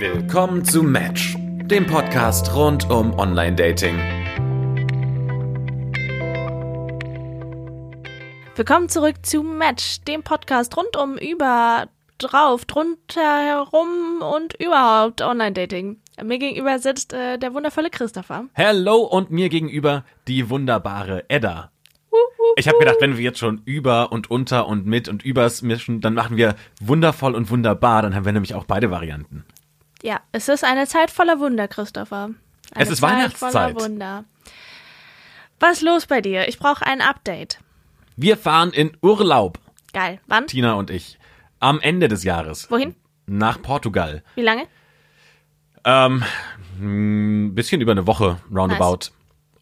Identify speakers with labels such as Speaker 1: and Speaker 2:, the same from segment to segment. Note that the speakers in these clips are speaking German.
Speaker 1: Willkommen zu Match, dem Podcast rund um Online-Dating.
Speaker 2: Willkommen zurück zu Match, dem Podcast rund um über, drauf, drunter herum und überhaupt Online-Dating. Mir gegenüber sitzt äh, der wundervolle Christopher.
Speaker 1: Hello und mir gegenüber die wunderbare Edda. Ich habe gedacht, wenn wir jetzt schon über und unter und mit und übers mischen, dann machen wir wundervoll und wunderbar. Dann haben wir nämlich auch beide Varianten.
Speaker 2: Ja, es ist eine Zeit voller Wunder, Christopher. Eine
Speaker 1: Es ist
Speaker 2: Zeit
Speaker 1: Weihnachtszeit.
Speaker 2: Voller Wunder. Was ist los bei dir? Ich brauche ein Update.
Speaker 1: Wir fahren in Urlaub,
Speaker 2: Geil. Wann?
Speaker 1: Tina und ich, am Ende des Jahres
Speaker 2: Wohin?
Speaker 1: nach Portugal.
Speaker 2: Wie lange?
Speaker 1: Ähm, ein bisschen über eine Woche roundabout.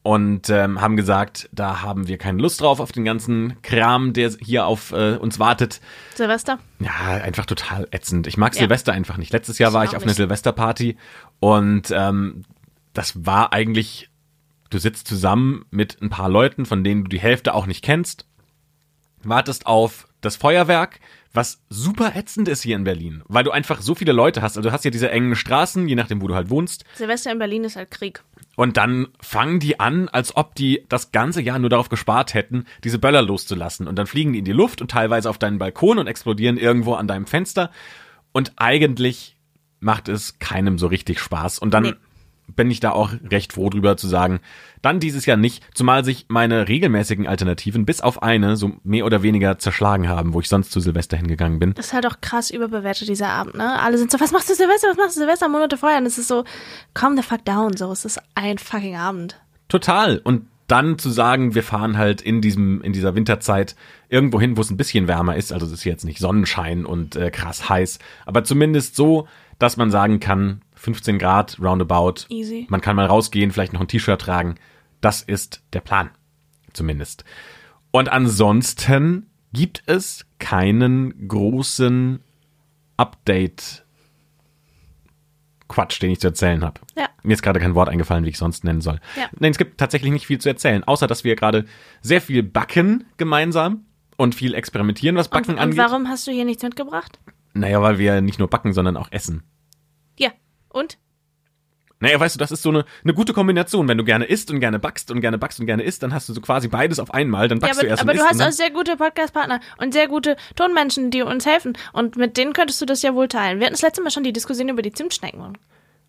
Speaker 1: Und ähm, haben gesagt, da haben wir keine Lust drauf auf den ganzen Kram, der hier auf äh, uns wartet.
Speaker 2: Silvester?
Speaker 1: Ja, einfach total ätzend. Ich mag
Speaker 2: Ja.
Speaker 1: Silvester einfach nicht. Letztes Jahr war
Speaker 2: Ich
Speaker 1: ich
Speaker 2: auch
Speaker 1: auf einer. Silvesterparty und ähm, das war eigentlich, du sitzt zusammen mit ein paar Leuten, von denen du die Hälfte auch nicht kennst, wartest auf das Feuerwerk, was super ätzend ist hier in Berlin, weil du einfach so viele Leute hast. Also du hast ja diese engen Straßen, je nachdem, wo du halt wohnst.
Speaker 2: Silvester in Berlin ist halt Krieg.
Speaker 1: Und dann fangen die an, als ob die das ganze Jahr nur darauf gespart hätten, diese Böller loszulassen. Und dann fliegen die in die Luft und teilweise auf deinen Balkon und explodieren irgendwo an deinem Fenster. Und eigentlich macht es keinem so richtig Spaß. Und dann
Speaker 2: Nee.
Speaker 1: Bin ich da auch recht froh drüber zu sagen, dann dieses Jahr nicht, zumal sich meine regelmäßigen Alternativen bis auf eine so mehr oder weniger zerschlagen haben, wo ich sonst zu Silvester hingegangen bin.
Speaker 2: Das ist halt auch krass überbewertet, dieser Abend, ne? Alle sind so, was machst du Silvester, was machst du Silvester, Monate vorher? Und es ist so, calm the fuck down, so, es ist ein fucking Abend.
Speaker 1: Total. Und dann zu sagen, wir fahren halt in diesem, in dieser Winterzeit irgendwo hin, wo es ein bisschen wärmer ist. Also es ist jetzt nicht Sonnenschein und äh, krass heiß, aber zumindest so, dass man sagen kann, 15 Grad roundabout.
Speaker 2: Easy.
Speaker 1: Man kann mal rausgehen, vielleicht noch ein T-Shirt tragen. Das ist der Plan. Zumindest. Und ansonsten gibt es keinen großen Update Quatsch, den ich zu erzählen habe.
Speaker 2: Ja.
Speaker 1: Mir ist gerade kein Wort eingefallen, wie ich sonst nennen soll.
Speaker 2: Ja.
Speaker 1: Nein, es gibt tatsächlich nicht viel zu erzählen, außer dass wir gerade sehr viel backen gemeinsam und viel experimentieren, was Backen
Speaker 2: Und, und
Speaker 1: angeht.
Speaker 2: warum hast du hier nichts mitgebracht?
Speaker 1: Naja, weil wir nicht nur backen, sondern auch essen.
Speaker 2: Ja. Und?
Speaker 1: Naja, weißt du, das ist so eine, eine gute Kombination. Wenn du gerne isst und gerne backst und gerne backst und gerne isst, dann hast du so quasi beides auf einmal. Dann
Speaker 2: Ja,
Speaker 1: backst du
Speaker 2: aber,
Speaker 1: erst
Speaker 2: aber
Speaker 1: und
Speaker 2: du hast auch sehr gute Podcast-Partner und sehr gute Tonmenschen, die uns helfen. Und mit denen könntest du das ja wohl teilen. Wir hatten das letzte Mal schon die Diskussion über die Zimtschnecken.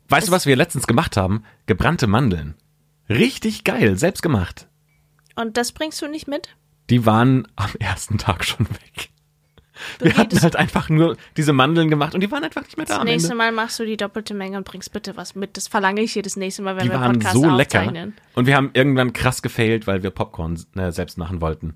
Speaker 1: Weißt du, was wir letztens gemacht haben? Gebrannte Mandeln. Richtig geil, selbst gemacht.
Speaker 2: Und das bringst du nicht mit?
Speaker 1: Die waren am ersten Tag schon weg. Wir hatten halt einfach nur diese Mandeln gemacht und die waren einfach nicht mehr da
Speaker 2: Das
Speaker 1: am
Speaker 2: nächste. Mal machst du die doppelte Menge und bringst bitte was mit. Das verlange ich jedes nächste Mal, wenn
Speaker 1: Die
Speaker 2: wir
Speaker 1: waren
Speaker 2: Podcast
Speaker 1: so lecker.
Speaker 2: aufzeichnen.
Speaker 1: Und wir haben irgendwann krass gefailt, weil wir Popcorn äh, selbst machen wollten.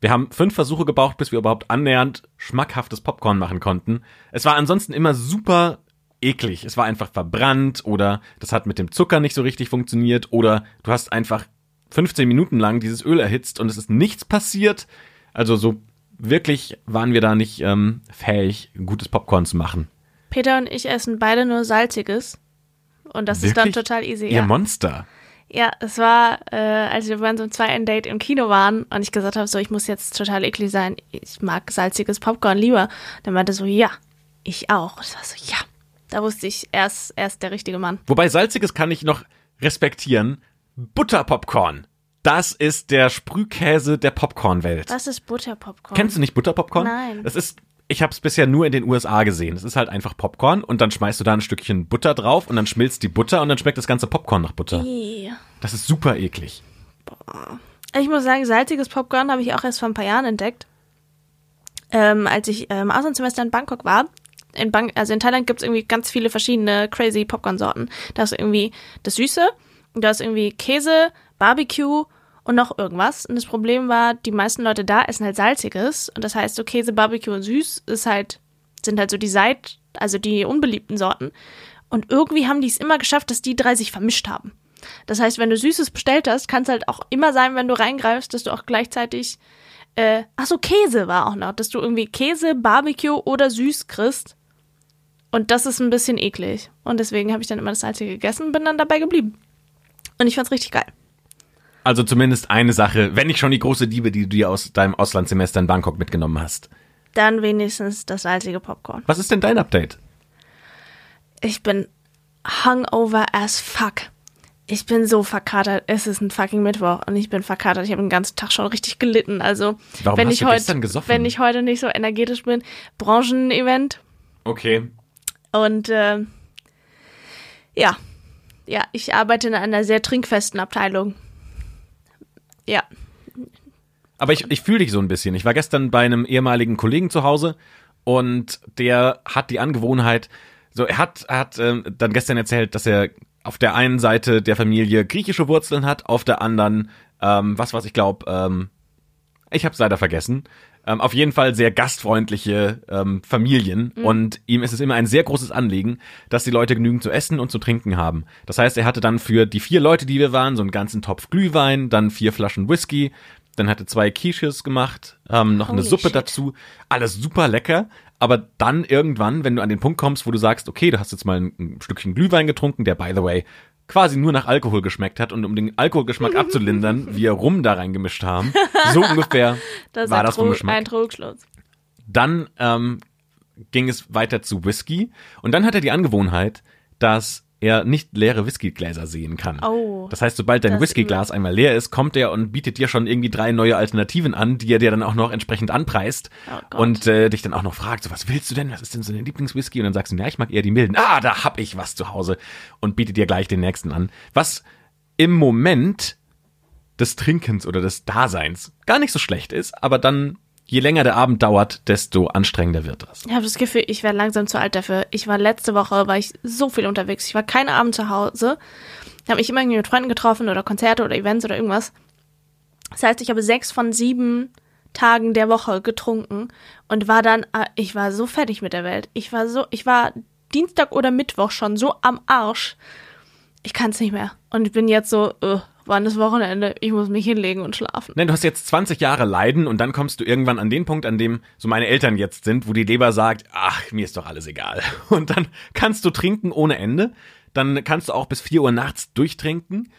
Speaker 1: Wir haben fünf Versuche gebraucht, bis wir überhaupt annähernd schmackhaftes Popcorn machen konnten. Es war ansonsten immer super eklig. Es war einfach verbrannt oder das hat mit dem Zucker nicht so richtig funktioniert oder du hast einfach 15 Minuten lang dieses Öl erhitzt und es ist nichts passiert. Also so wirklich waren wir da nicht ähm, fähig, gutes Popcorn zu machen.
Speaker 2: Peter und ich essen beide nur salziges. Und das ist dann
Speaker 1: Wirklich?
Speaker 2: total easy.
Speaker 1: Ihr
Speaker 2: Ja.
Speaker 1: Monster.
Speaker 2: ja, es war, äh, als wir bei so einem zweiten Date im Kino waren und ich gesagt habe, so, ich muss jetzt total eklig sein. Ich mag salziges Popcorn lieber. Dann meinte er so, ja, ich auch. Und ich war so, ja. Da wusste ich, er ist, er ist der richtige Mann.
Speaker 1: Wobei salziges kann ich noch respektieren. Butterpopcorn. Das ist der Sprühkäse der Popcornwelt.
Speaker 2: Was ist Butterpopcorn?
Speaker 1: Kennst du nicht Butterpopcorn?
Speaker 2: Nein.
Speaker 1: Das ist, ich habe es bisher nur in den USA gesehen. Es ist halt einfach Popcorn und dann schmeißt du da ein Stückchen Butter drauf und dann schmilzt die Butter und dann schmeckt das ganze Popcorn nach Butter.
Speaker 2: Ih.
Speaker 1: Das ist super eklig.
Speaker 2: Ich muss sagen, salziges Popcorn habe ich auch erst vor ein paar Jahren entdeckt. Ähm, als ich ähm, Auslandssemester in Bangkok war. In Bang also in Thailand gibt es irgendwie ganz viele verschiedene crazy Popcorn-Sorten. Da ist irgendwie das Süße, da ist irgendwie Käse, Barbecue und noch irgendwas. Und das Problem war, die meisten Leute da essen halt salziges. Und das heißt, so Käse, Barbecue und süß ist halt, sind halt so die Seit, also die unbeliebten Sorten. Und irgendwie haben die es immer geschafft, dass die drei sich vermischt haben. Das heißt, wenn du Süßes bestellt hast, kann es halt auch immer sein, wenn du reingreifst, dass du auch gleichzeitig, äh, ach so, Käse war auch noch, dass du irgendwie Käse, Barbecue oder süß kriegst. Und das ist ein bisschen eklig. Und deswegen habe ich dann immer das Salzige gegessen und bin dann dabei geblieben. Und ich fand's richtig geil.
Speaker 1: Also zumindest eine Sache, wenn nicht schon die große Liebe, die du dir aus deinem Auslandssemester in Bangkok mitgenommen hast.
Speaker 2: Dann wenigstens das salzige Popcorn.
Speaker 1: Was ist denn dein Update?
Speaker 2: ich bin hungover as fuck. Ich bin so verkatert. Es ist ein fucking Mittwoch und ich bin verkatert. Ich habe den ganzen Tag schon richtig gelitten. Also,
Speaker 1: Warum
Speaker 2: wenn ich heute,
Speaker 1: gestern gesoffen?
Speaker 2: wenn ich heute nicht so energetisch bin, Branchenevent
Speaker 1: Okay.
Speaker 2: und äh, ja, ja, ich arbeite in einer sehr trinkfesten Abteilung. Ja,
Speaker 1: Aber ich, ich fühle dich so ein bisschen. Ich war gestern bei einem ehemaligen Kollegen zu Hause und der hat die Angewohnheit, so er hat, hat ähm, dann gestern erzählt, dass er auf der einen Seite der Familie griechische Wurzeln hat, auf der anderen, ähm, was was ich glaube, ähm, ich habe es leider vergessen. Ähm, auf jeden Fall sehr gastfreundliche ähm, Familien und ihm ist es immer ein sehr großes Anliegen, dass die Leute genügend zu essen und zu trinken haben. Das heißt, er hatte dann für die vier Leute, die wir waren, so einen ganzen Topf Glühwein, dann vier Flaschen Whisky, dann hatte zwei Quiches gemacht, ähm, noch eine
Speaker 2: Holy
Speaker 1: Suppe
Speaker 2: shit.
Speaker 1: dazu, alles super lecker. Aber dann irgendwann, wenn du an den Punkt kommst, wo du sagst, okay, du hast jetzt mal ein, ein Stückchen Glühwein getrunken, der by the way quasi nur nach Alkohol geschmeckt hat und um den Alkoholgeschmack abzulindern, wir Rum da reingemischt haben. So ungefähr
Speaker 2: das
Speaker 1: war das vom Geschmack.
Speaker 2: ein Trugschluss.
Speaker 1: Dann ähm, ging es weiter zu Whisky und dann hat er die Angewohnheit, dass er nicht leere Whiskygläser sehen kann.
Speaker 2: Oh,
Speaker 1: das heißt, sobald dein Whiskyglas einmal leer ist, kommt er und bietet dir schon irgendwie drei neue Alternativen an, die er dir dann auch noch entsprechend anpreist
Speaker 2: Oh
Speaker 1: und äh, dich dann auch noch fragt, so was willst du denn? Was ist denn so dein Lieblingswhisky? Und dann sagst du, ja, ich mag eher die milden. Ah, da hab ich was zu Hause und bietet dir gleich den nächsten an. Was im Moment des Trinkens oder des Daseins gar nicht so schlecht ist, aber dann, je länger der Abend dauert, desto anstrengender wird das.
Speaker 2: Ich habe das Gefühl, ich werde langsam zu alt dafür. Ich war letzte Woche, war ich so viel unterwegs. Ich war keinen Abend zu Hause. Habe mich immer irgendwie mit Freunden getroffen oder Konzerte oder Events oder irgendwas. Das heißt, ich habe sechs von sieben Tagen der Woche getrunken und war dann, äh, ich war so fertig mit der Welt. Ich war so, ich war Dienstag oder Mittwoch schon so am Arsch. Ich kann es nicht mehr. Und ich bin jetzt so, äh, wann ist Wochenende? Ich muss mich hinlegen und schlafen.
Speaker 1: Nein, du hast jetzt 20 Jahre Leiden und dann kommst du irgendwann an den Punkt, an dem so meine Eltern jetzt sind, wo die Leber sagt, ach, mir ist doch alles egal. Und dann kannst du trinken ohne Ende. Dann kannst du auch bis 4 Uhr nachts durchtrinken.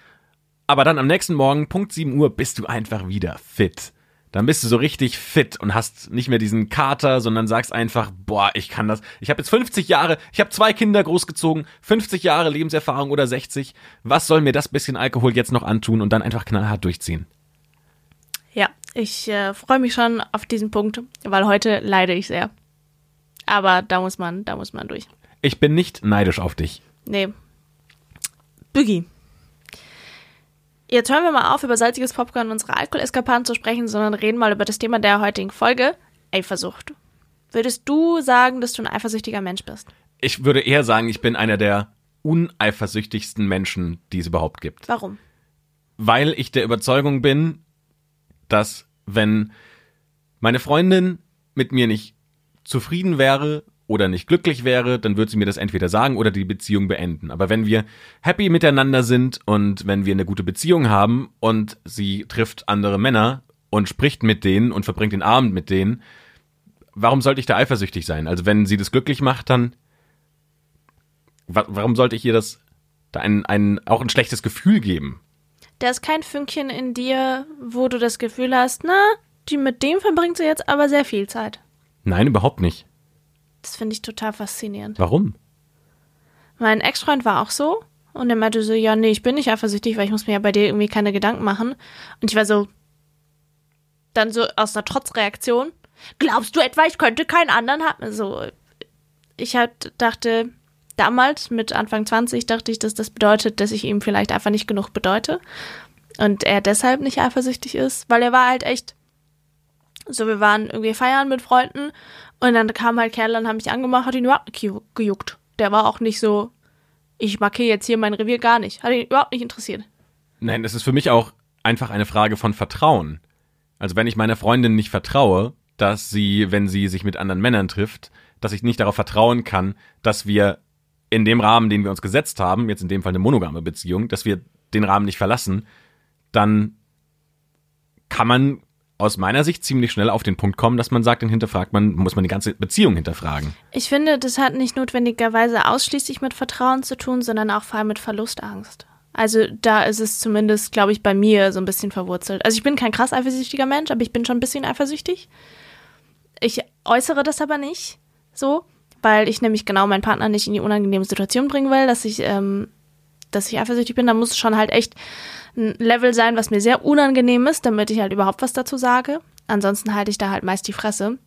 Speaker 1: Aber dann am nächsten Morgen, Punkt 7 Uhr, bist du einfach wieder fit. Dann bist du so richtig fit und hast nicht mehr diesen Kater, sondern sagst einfach, boah, ich kann das. Ich habe jetzt 50 Jahre, ich habe zwei Kinder großgezogen, 50 Jahre Lebenserfahrung oder 60. Was soll mir das bisschen Alkohol jetzt noch antun und dann einfach knallhart durchziehen?
Speaker 2: Ja, ich äh, freue mich schon auf diesen Punkt, weil heute leide ich sehr. Aber da muss man, da muss man durch.
Speaker 1: Ich bin nicht neidisch auf dich.
Speaker 2: Nee. Boogie. Jetzt hören wir mal auf, über salziges Popcorn und unsere Alkoholeskapaden zu sprechen, sondern reden mal über das Thema der heutigen Folge, Eifersucht. Würdest du sagen, dass du ein eifersüchtiger Mensch bist?
Speaker 1: Ich würde eher sagen, ich bin einer der uneifersüchtigsten Menschen, die es überhaupt gibt.
Speaker 2: Warum?
Speaker 1: Weil ich der Überzeugung bin, dass wenn meine Freundin mit mir nicht zufrieden wäre oder nicht glücklich wäre, dann würde sie mir das entweder sagen oder die Beziehung beenden. Aber wenn wir happy miteinander sind und wenn wir eine gute Beziehung haben und sie trifft andere Männer und spricht mit denen und verbringt den Abend mit denen, warum sollte ich da eifersüchtig sein? Also wenn sie das glücklich macht, dann wa warum sollte ich ihr das da ein, ein auch ein schlechtes Gefühl geben?
Speaker 2: Da ist kein Fünkchen in dir, wo du das Gefühl hast, na, die mit dem verbringt sie jetzt aber sehr viel Zeit.
Speaker 1: Nein, überhaupt nicht.
Speaker 2: Das finde ich total faszinierend.
Speaker 1: Warum?
Speaker 2: Mein Ex-Freund war auch so und er meinte so, ja, nee, ich bin nicht eifersüchtig, weil ich muss mir ja bei dir irgendwie keine Gedanken machen. Und ich war so, dann so aus einer Trotzreaktion, glaubst du etwa, ich könnte keinen anderen haben? So, ich halt dachte, damals mit Anfang 20 dachte ich, dass das bedeutet, dass ich ihm vielleicht einfach nicht genug bedeute und er deshalb nicht eifersüchtig ist, weil er war halt echt so, wir waren irgendwie feiern mit Freunden und dann kam halt Kerl und haben mich angemacht, hat ihn überhaupt nicht geju- gejuckt. Der war auch nicht so, ich markiere jetzt hier mein Revier gar nicht. Hat ihn überhaupt nicht interessiert.
Speaker 1: Nein, es ist für mich auch einfach eine Frage von Vertrauen. Also wenn ich meiner Freundin nicht vertraue, dass sie, wenn sie sich mit anderen Männern trifft, dass ich nicht darauf vertrauen kann, dass wir in dem Rahmen, den wir uns gesetzt haben, jetzt in dem Fall eine monogame Beziehung, dass wir den Rahmen nicht verlassen, dann kann man aus meiner Sicht ziemlich schnell auf den Punkt kommen, dass man sagt, dann hinterfragt man, muss man die ganze Beziehung hinterfragen.
Speaker 2: Ich finde, das hat nicht notwendigerweise ausschließlich mit Vertrauen zu tun, sondern auch vor allem mit Verlustangst. Also da ist es zumindest, glaube ich, bei mir so ein bisschen verwurzelt. Also ich bin kein krass eifersüchtiger Mensch, aber ich bin schon ein bisschen eifersüchtig. Ich äußere das aber nicht so, weil ich nämlich genau meinen Partner nicht in die unangenehme Situation bringen will, dass ich, ähm, dass ich eifersüchtig bin. Da muss es schon halt echt ein Level sein, was mir sehr unangenehm ist, damit ich halt überhaupt was dazu sage. Ansonsten halte ich da halt meist die Fresse.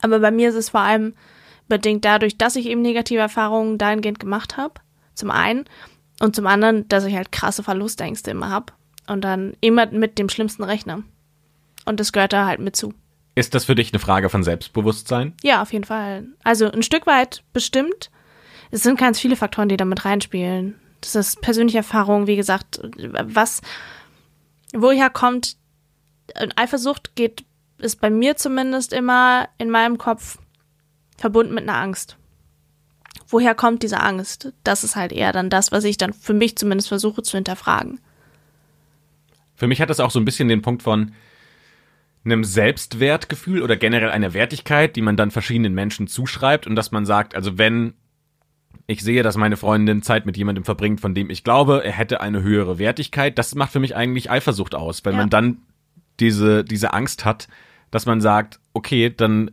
Speaker 2: Aber bei mir ist es vor allem bedingt dadurch, dass ich eben negative Erfahrungen dahingehend gemacht habe. Zum einen. Und zum anderen, dass ich halt krasse Verlustängste immer habe. Und dann immer mit dem Schlimmsten rechne. Und das gehört da halt mit zu.
Speaker 1: Ist das für dich eine Frage von Selbstbewusstsein?
Speaker 2: Ja, auf jeden Fall. Also ein Stück weit bestimmt. Es sind ganz viele Faktoren, die damit reinspielen. Das ist persönliche Erfahrung, wie gesagt, was, woher kommt, Eifersucht geht, ist bei mir zumindest immer in meinem Kopf verbunden mit einer Angst. Woher kommt diese Angst? Das ist halt eher dann das, was ich dann für mich zumindest versuche zu hinterfragen.
Speaker 1: Für mich hat das auch so ein bisschen den Punkt von einem Selbstwertgefühl oder generell einer Wertigkeit, die man dann verschiedenen Menschen zuschreibt und dass man sagt, also wenn ich sehe, dass meine Freundin Zeit mit jemandem verbringt, von dem ich glaube, er hätte eine höhere Wertigkeit, das macht für mich eigentlich Eifersucht aus, weil ja. man dann diese, diese Angst hat, dass man sagt, okay, dann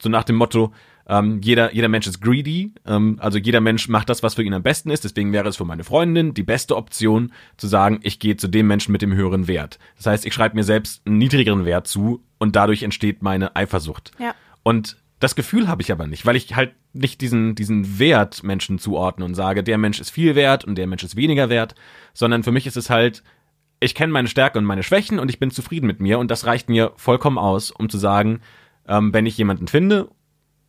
Speaker 1: so nach dem Motto, ähm, jeder, jeder Mensch ist greedy, ähm, also jeder Mensch macht das, was für ihn am besten ist. Deswegen wäre es für meine Freundin die beste Option zu sagen, ich gehe zu dem Menschen mit dem höheren Wert. Das heißt, ich schreibe mir selbst einen niedrigeren Wert zu und dadurch entsteht meine Eifersucht.
Speaker 2: Ja.
Speaker 1: Und das Gefühl habe ich aber nicht, weil ich halt nicht diesen, diesen Wert Menschen zuordne und sage, der Mensch ist viel wert und der Mensch ist weniger wert, sondern für mich ist es halt, ich kenne meine Stärke und meine Schwächen und ich bin zufrieden mit mir und das reicht mir vollkommen aus, um zu sagen, ähm, wenn ich jemanden finde,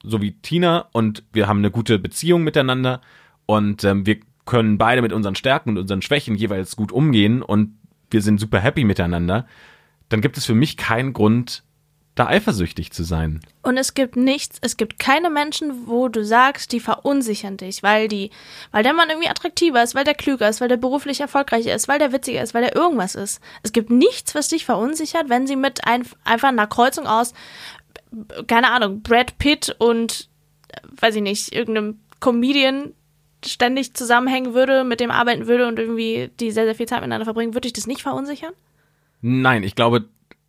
Speaker 1: so wie Tina, und wir haben eine gute Beziehung miteinander und ähm, wir können beide mit unseren Stärken und unseren Schwächen jeweils gut umgehen und wir sind super happy miteinander, dann gibt es für mich keinen Grund, da eifersüchtig zu sein.
Speaker 2: Und es gibt nichts, es gibt keine Menschen, wo du sagst, die verunsichern dich, weil die, weil der Mann irgendwie attraktiver ist, weil der klüger ist, weil der beruflich erfolgreicher ist, weil der witziger ist, weil der irgendwas ist. Es gibt nichts, was dich verunsichert, wenn sie mit ein, einfach einer Kreuzung aus, keine Ahnung, Brad Pitt und, weiß ich nicht, irgendeinem Comedian ständig zusammenhängen würde, mit dem arbeiten würde und irgendwie die sehr, sehr viel Zeit miteinander verbringen, würde dich das nicht verunsichern?
Speaker 1: Nein, ich glaube,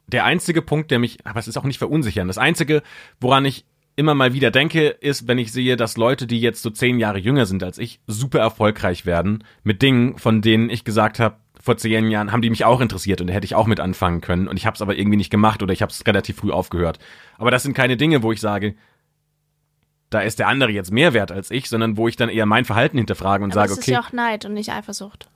Speaker 1: der einzige Punkt, der mich, aber es ist auch nicht verunsichern. Das einzige, woran ich immer mal wieder denke, ist, wenn ich sehe, dass Leute, die jetzt so zehn Jahre jünger sind als ich, super erfolgreich werden mit Dingen, von denen ich gesagt habe, vor zehn Jahren haben die mich auch interessiert und da hätte ich auch mit anfangen können und ich habe es aber irgendwie nicht gemacht oder ich habe es relativ früh aufgehört. Aber das sind keine Dinge, wo ich sage, da ist der andere jetzt mehr wert als ich, sondern wo ich dann eher mein Verhalten hinterfrage und aber sage, okay. Das ist
Speaker 2: ja auch Neid und nicht Eifersucht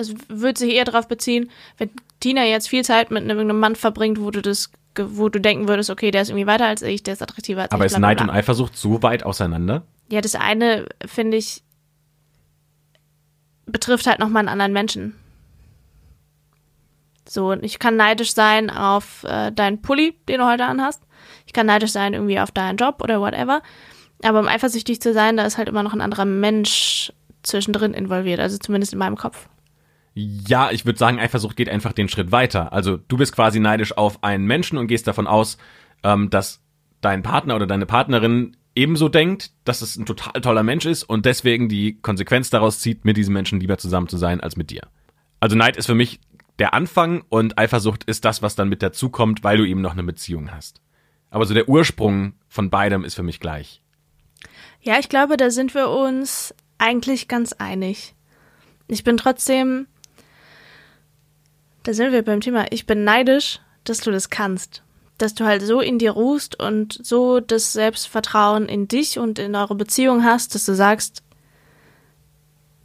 Speaker 2: es würde sich eher darauf beziehen, wenn Tina jetzt viel Zeit mit einem Mann verbringt, wo du das, wo du denken würdest, okay, der ist irgendwie weiter als ich, der ist attraktiver als
Speaker 1: Aber
Speaker 2: ich.
Speaker 1: Aber ist Neid und Eifersucht so weit auseinander?
Speaker 2: Ja, das eine, finde ich, betrifft halt nochmal einen anderen Menschen. So, ich kann neidisch sein auf äh, deinen Pulli, den du heute anhast. Ich kann neidisch sein irgendwie auf deinen Job oder whatever. Aber um eifersüchtig zu sein, da ist halt immer noch ein anderer Mensch zwischendrin involviert, also zumindest in meinem Kopf.
Speaker 1: Ja, ich würde sagen, Eifersucht geht einfach den Schritt weiter. Also du bist quasi neidisch auf einen Menschen und gehst davon aus, ähm, dass dein Partner oder deine Partnerin ebenso denkt, dass es ein total toller Mensch ist und deswegen die Konsequenz daraus zieht, mit diesem Menschen lieber zusammen zu sein als mit dir. Also Neid ist für mich der Anfang und Eifersucht ist das, was dann mit dazukommt, weil du eben noch eine Beziehung hast. Aber so der Ursprung von beidem ist für mich gleich.
Speaker 2: Ja, ich glaube, da sind wir uns eigentlich ganz einig. Ich bin trotzdem da sind wir beim Thema. Ich bin neidisch, dass du das kannst. Dass du halt so in dir ruhst und so das Selbstvertrauen in dich und in eure Beziehung hast, dass du sagst,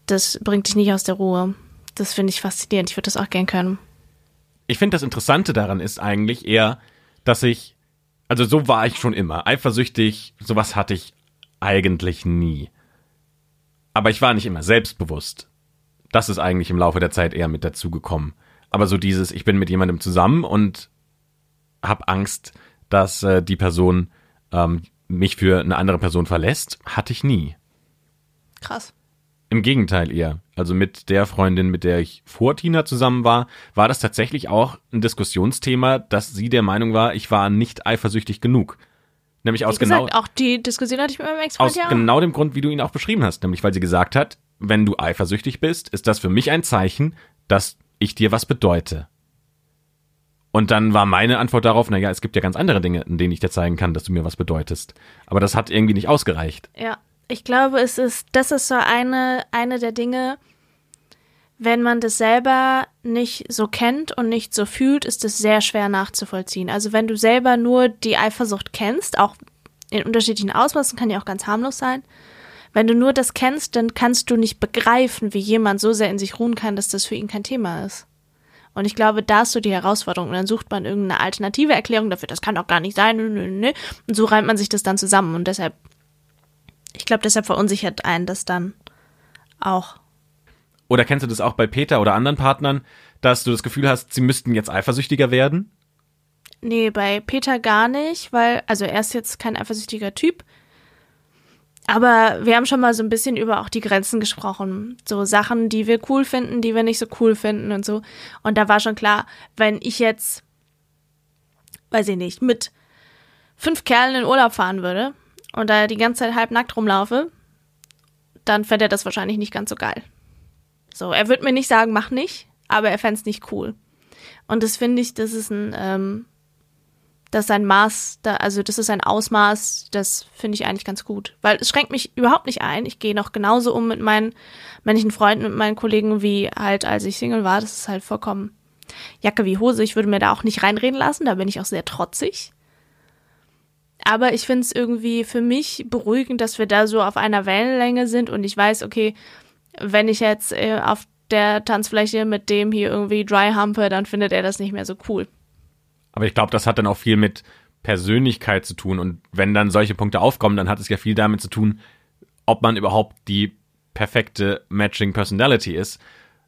Speaker 2: das bringt dich nicht aus der Ruhe. Das finde ich faszinierend. Ich würde das auch gern können.
Speaker 1: Ich finde das Interessante daran ist eigentlich eher, dass ich, also so war ich schon immer. Eifersüchtig, sowas hatte ich eigentlich nie. Aber ich war nicht immer selbstbewusst. Das ist eigentlich im Laufe der Zeit eher mit dazugekommen. Aber so dieses, ich bin mit jemandem zusammen und habe Angst, dass äh, die Person ähm, mich für eine andere Person verlässt, hatte ich nie.
Speaker 2: Krass.
Speaker 1: Im Gegenteil eher. Also mit der Freundin, mit der ich vor Tina zusammen war, war das tatsächlich auch ein Diskussionsthema, dass sie der Meinung war, ich war nicht eifersüchtig genug. Nämlich aus
Speaker 2: gesagt,
Speaker 1: genau
Speaker 2: auch die Diskussion hatte ich mit meinem ex
Speaker 1: Aus
Speaker 2: ja.
Speaker 1: genau dem Grund, wie du ihn auch beschrieben hast, nämlich weil sie gesagt hat, wenn du eifersüchtig bist, ist das für mich ein Zeichen, dass ich dir was bedeute. Und dann war meine Antwort darauf, na ja, es gibt ja ganz andere Dinge, in denen ich dir zeigen kann, dass du mir was bedeutest. Aber das hat irgendwie nicht ausgereicht.
Speaker 2: Ja, ich glaube, es ist, das ist so eine, eine der Dinge, wenn man das selber nicht so kennt und nicht so fühlt, ist es sehr schwer nachzuvollziehen. Also wenn du selber nur die Eifersucht kennst, auch in unterschiedlichen Ausmaßen, kann ja auch ganz harmlos sein. Wenn du nur das kennst, dann kannst du nicht begreifen, wie jemand so sehr in sich ruhen kann, dass das für ihn kein Thema ist. Und ich glaube, da ist so die Herausforderung. Und dann sucht man irgendeine alternative Erklärung dafür, das kann doch gar nicht sein. Und so reimt man sich das dann zusammen. Und deshalb, ich glaube, deshalb verunsichert einen das dann auch.
Speaker 1: Oder kennst du das auch bei Peter oder anderen Partnern, dass du das Gefühl hast, sie müssten jetzt eifersüchtiger werden?
Speaker 2: Nee, bei Peter gar nicht, weil, also er ist jetzt kein eifersüchtiger Typ. Aber wir haben schon mal so ein bisschen über auch die Grenzen gesprochen. So Sachen, die wir cool finden, die wir nicht so cool finden und so. Und da war schon klar, wenn ich jetzt, weiß ich nicht, mit fünf Kerlen in Urlaub fahren würde und da die ganze Zeit halb nackt rumlaufe, dann fände er das wahrscheinlich nicht ganz so geil. So, er wird mir nicht sagen, mach nicht, aber er fände es nicht cool. Und das finde ich, das ist ein, ähm, das ist ein Maß, da, also das ist ein Ausmaß, das finde ich eigentlich ganz gut. Weil es schränkt mich überhaupt nicht ein. Ich gehe noch genauso um mit meinen männlichen Freunden, mit meinen Kollegen, wie halt als ich Single war. Das ist halt vollkommen Jacke wie Hose. Ich würde mir da auch nicht reinreden lassen, da bin ich auch sehr trotzig. Aber ich finde es irgendwie für mich beruhigend, dass wir da so auf einer Wellenlänge sind und ich weiß, okay, wenn ich jetzt äh, auf der Tanzfläche mit dem hier irgendwie dry humpe, dann findet er das nicht mehr so cool.
Speaker 1: Aber ich glaube, das hat dann auch viel mit Persönlichkeit zu tun. Und wenn dann solche Punkte aufkommen, dann hat es ja viel damit zu tun, ob man überhaupt die perfekte Matching Personality ist.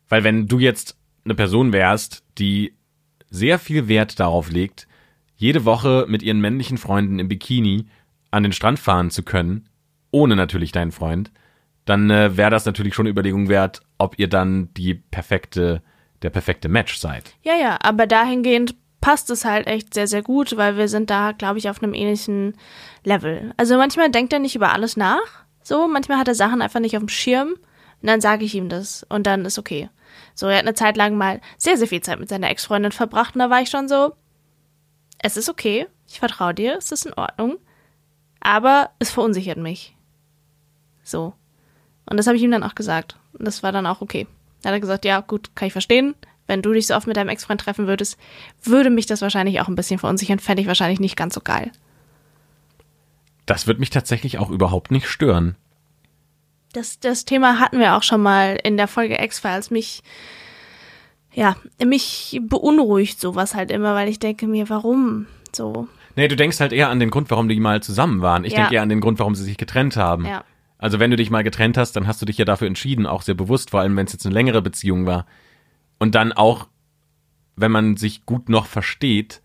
Speaker 1: Weil wenn du jetzt eine Person wärst, die sehr viel Wert darauf legt, jede Woche mit ihren männlichen Freunden im Bikini an den Strand fahren zu können, ohne natürlich deinen Freund, dann äh, wäre das natürlich schon eine Überlegung wert, ob ihr dann die perfekte, der perfekte Match seid.
Speaker 2: Ja, ja, aber dahingehend passt es halt echt sehr, sehr gut, weil wir sind da, glaube ich, auf einem ähnlichen Level. Also manchmal denkt er nicht über alles nach. So, manchmal hat er Sachen einfach nicht auf dem Schirm. Und dann sage ich ihm das. Und dann ist okay. So, er hat eine Zeit lang mal sehr, sehr viel Zeit mit seiner Ex-Freundin verbracht. Und da war ich schon so, es ist okay. Ich vertraue dir. Es ist in Ordnung. Aber es verunsichert mich. So. Und das habe ich ihm dann auch gesagt. Und das war dann auch okay. Da hat er gesagt, ja, gut, kann ich verstehen. Wenn du dich so oft mit deinem Ex-Freund treffen würdest, würde mich das wahrscheinlich auch ein bisschen verunsichern, fände ich wahrscheinlich nicht ganz so geil.
Speaker 1: Das wird mich tatsächlich auch überhaupt nicht stören.
Speaker 2: Das, das Thema hatten wir auch schon mal in der Folge X-Files. Mich, ja, mich beunruhigt sowas halt immer, weil ich denke mir, warum so?
Speaker 1: Nee, du denkst halt eher an den Grund, warum die mal zusammen waren. Ich ja. denke eher an den Grund, warum sie sich getrennt haben. Ja. Also wenn du dich mal getrennt hast, dann hast du dich ja dafür entschieden, auch sehr bewusst, vor allem wenn es jetzt eine längere Beziehung war. Und dann auch, wenn man sich gut noch versteht,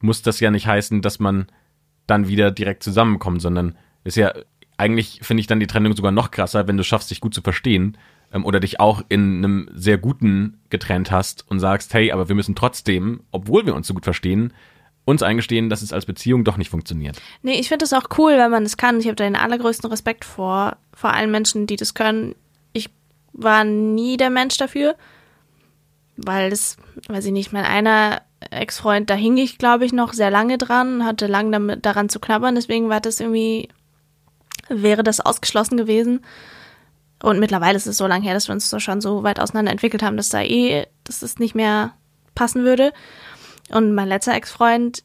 Speaker 1: muss das ja nicht heißen, dass man dann wieder direkt zusammenkommt, sondern ist ja eigentlich finde ich dann die Trennung sogar noch krasser, wenn du schaffst, dich gut zu verstehen ähm, oder dich auch in einem sehr guten getrennt hast und sagst, hey, aber wir müssen trotzdem, obwohl wir uns so gut verstehen, uns eingestehen, dass es als Beziehung doch nicht funktioniert.
Speaker 2: Nee, ich finde es auch cool, wenn man es kann. Ich habe da den allergrößten Respekt vor, vor allen Menschen, die das können. Ich war nie der Mensch dafür, weil es, weiß ich nicht, mein einer Ex-Freund, da hing ich, glaube ich, noch sehr lange dran, hatte lange damit, daran zu knabbern, deswegen war das irgendwie, wäre das ausgeschlossen gewesen. Und mittlerweile ist es so lange her, dass wir uns so schon so weit auseinander entwickelt haben, dass da eh, dass es nicht mehr passen würde. Und mein letzter Ex-Freund,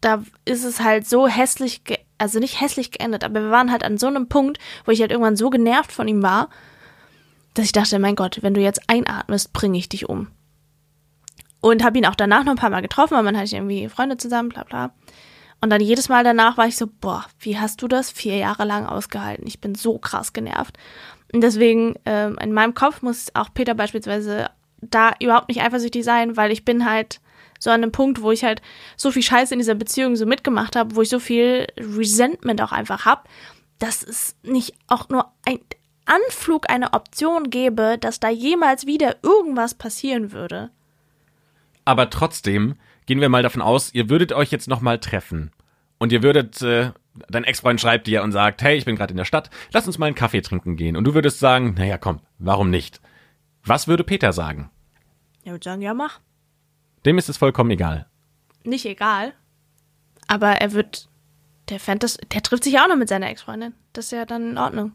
Speaker 2: da ist es halt so hässlich, also nicht hässlich geendet, aber wir waren halt an so einem Punkt, wo ich halt irgendwann so genervt von ihm war, dass ich dachte, mein Gott, wenn du jetzt einatmest, bringe ich dich um. Und habe ihn auch danach noch ein paar Mal getroffen, weil man hatte irgendwie Freunde zusammen, bla bla. Und dann jedes Mal danach war ich so, boah, wie hast du das vier Jahre lang ausgehalten? Ich bin so krass genervt. Und deswegen, ähm, in meinem Kopf muss auch Peter beispielsweise da überhaupt nicht eifersüchtig sein, weil ich bin halt so an einem Punkt, wo ich halt so viel Scheiße in dieser Beziehung so mitgemacht habe, wo ich so viel Resentment auch einfach habe, dass es nicht auch nur ein Anflug eine Option gäbe, dass da jemals wieder irgendwas passieren würde.
Speaker 1: Aber trotzdem gehen wir mal davon aus, ihr würdet euch jetzt nochmal treffen und ihr würdet, äh, dein Ex-Freund schreibt dir und sagt, hey, ich bin gerade in der Stadt, lass uns mal einen Kaffee trinken gehen. Und du würdest sagen, naja, komm, warum nicht? Was würde Peter sagen?
Speaker 2: Er würde sagen, ja, mach.
Speaker 1: Dem ist es vollkommen egal.
Speaker 2: Nicht egal. Aber er wird, der fände das, der trifft sich auch noch mit seiner Ex-Freundin. Das ist ja dann in Ordnung.